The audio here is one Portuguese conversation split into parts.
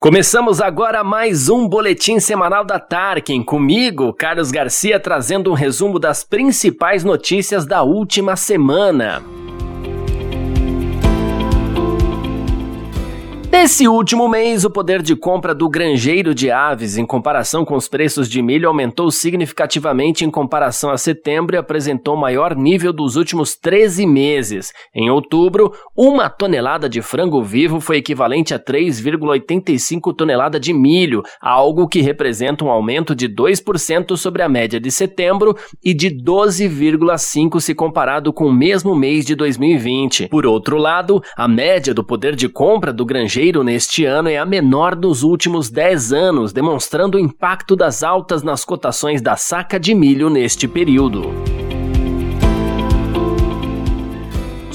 Começamos agora mais um boletim semanal da Tarkin, comigo, Carlos Garcia, trazendo um resumo das principais notícias da última semana. Nesse último mês, o poder de compra do granjeiro de aves em comparação com os preços de milho aumentou significativamente em comparação a setembro e apresentou maior nível dos últimos 13 meses. Em outubro, uma tonelada de frango vivo foi equivalente a 3,85 tonelada de milho, algo que representa um aumento de 2% sobre a média de setembro e de 12,5% se comparado com o mesmo mês de 2020. Por outro lado, a média do poder de compra do granjeiro neste ano é a menor dos últimos 10 anos, demonstrando o impacto das altas nas cotações da saca de milho neste período.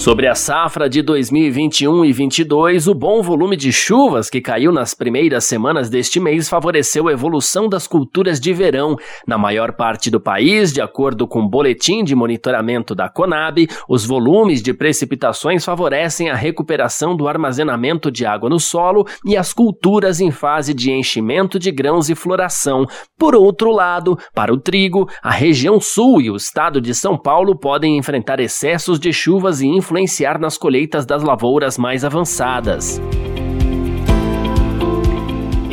Sobre a safra de 2021 e 22, o bom volume de chuvas que caiu nas primeiras semanas deste mês favoreceu a evolução das culturas de verão. Na maior parte do país, de acordo com o boletim de monitoramento da Conab, os volumes de precipitações favorecem a recuperação do armazenamento de água no solo e as culturas em fase de enchimento de grãos e floração. Por outro lado, para o trigo, a região sul e o estado de São Paulo podem enfrentar excessos de chuvas e influências influenciar nas colheitas das lavouras mais avançadas.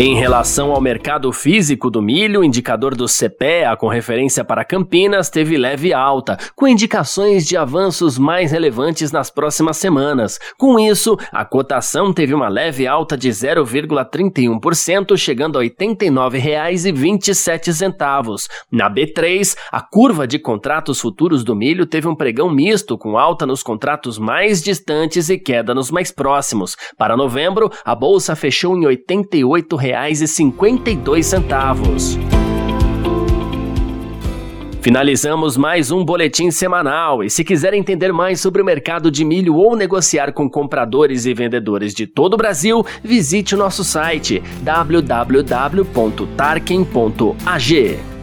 Em relação ao mercado físico do milho, o indicador do CPEA com referência para Campinas teve leve alta, com indicações de avanços mais relevantes nas próximas semanas. Com isso, a cotação teve uma leve alta de 0,31%, chegando a R$ 89,27. Na B3, a curva de contratos futuros do milho teve um pregão misto, com alta nos contratos mais distantes e queda nos mais próximos. Para novembro, a bolsa fechou em R$ 88,00 R$5,52. Finalizamos mais um boletim semanal e se quiser entender mais sobre o mercado de milho ou negociar com compradores e vendedores de todo o Brasil, visite o nosso site www.tarquin.ag.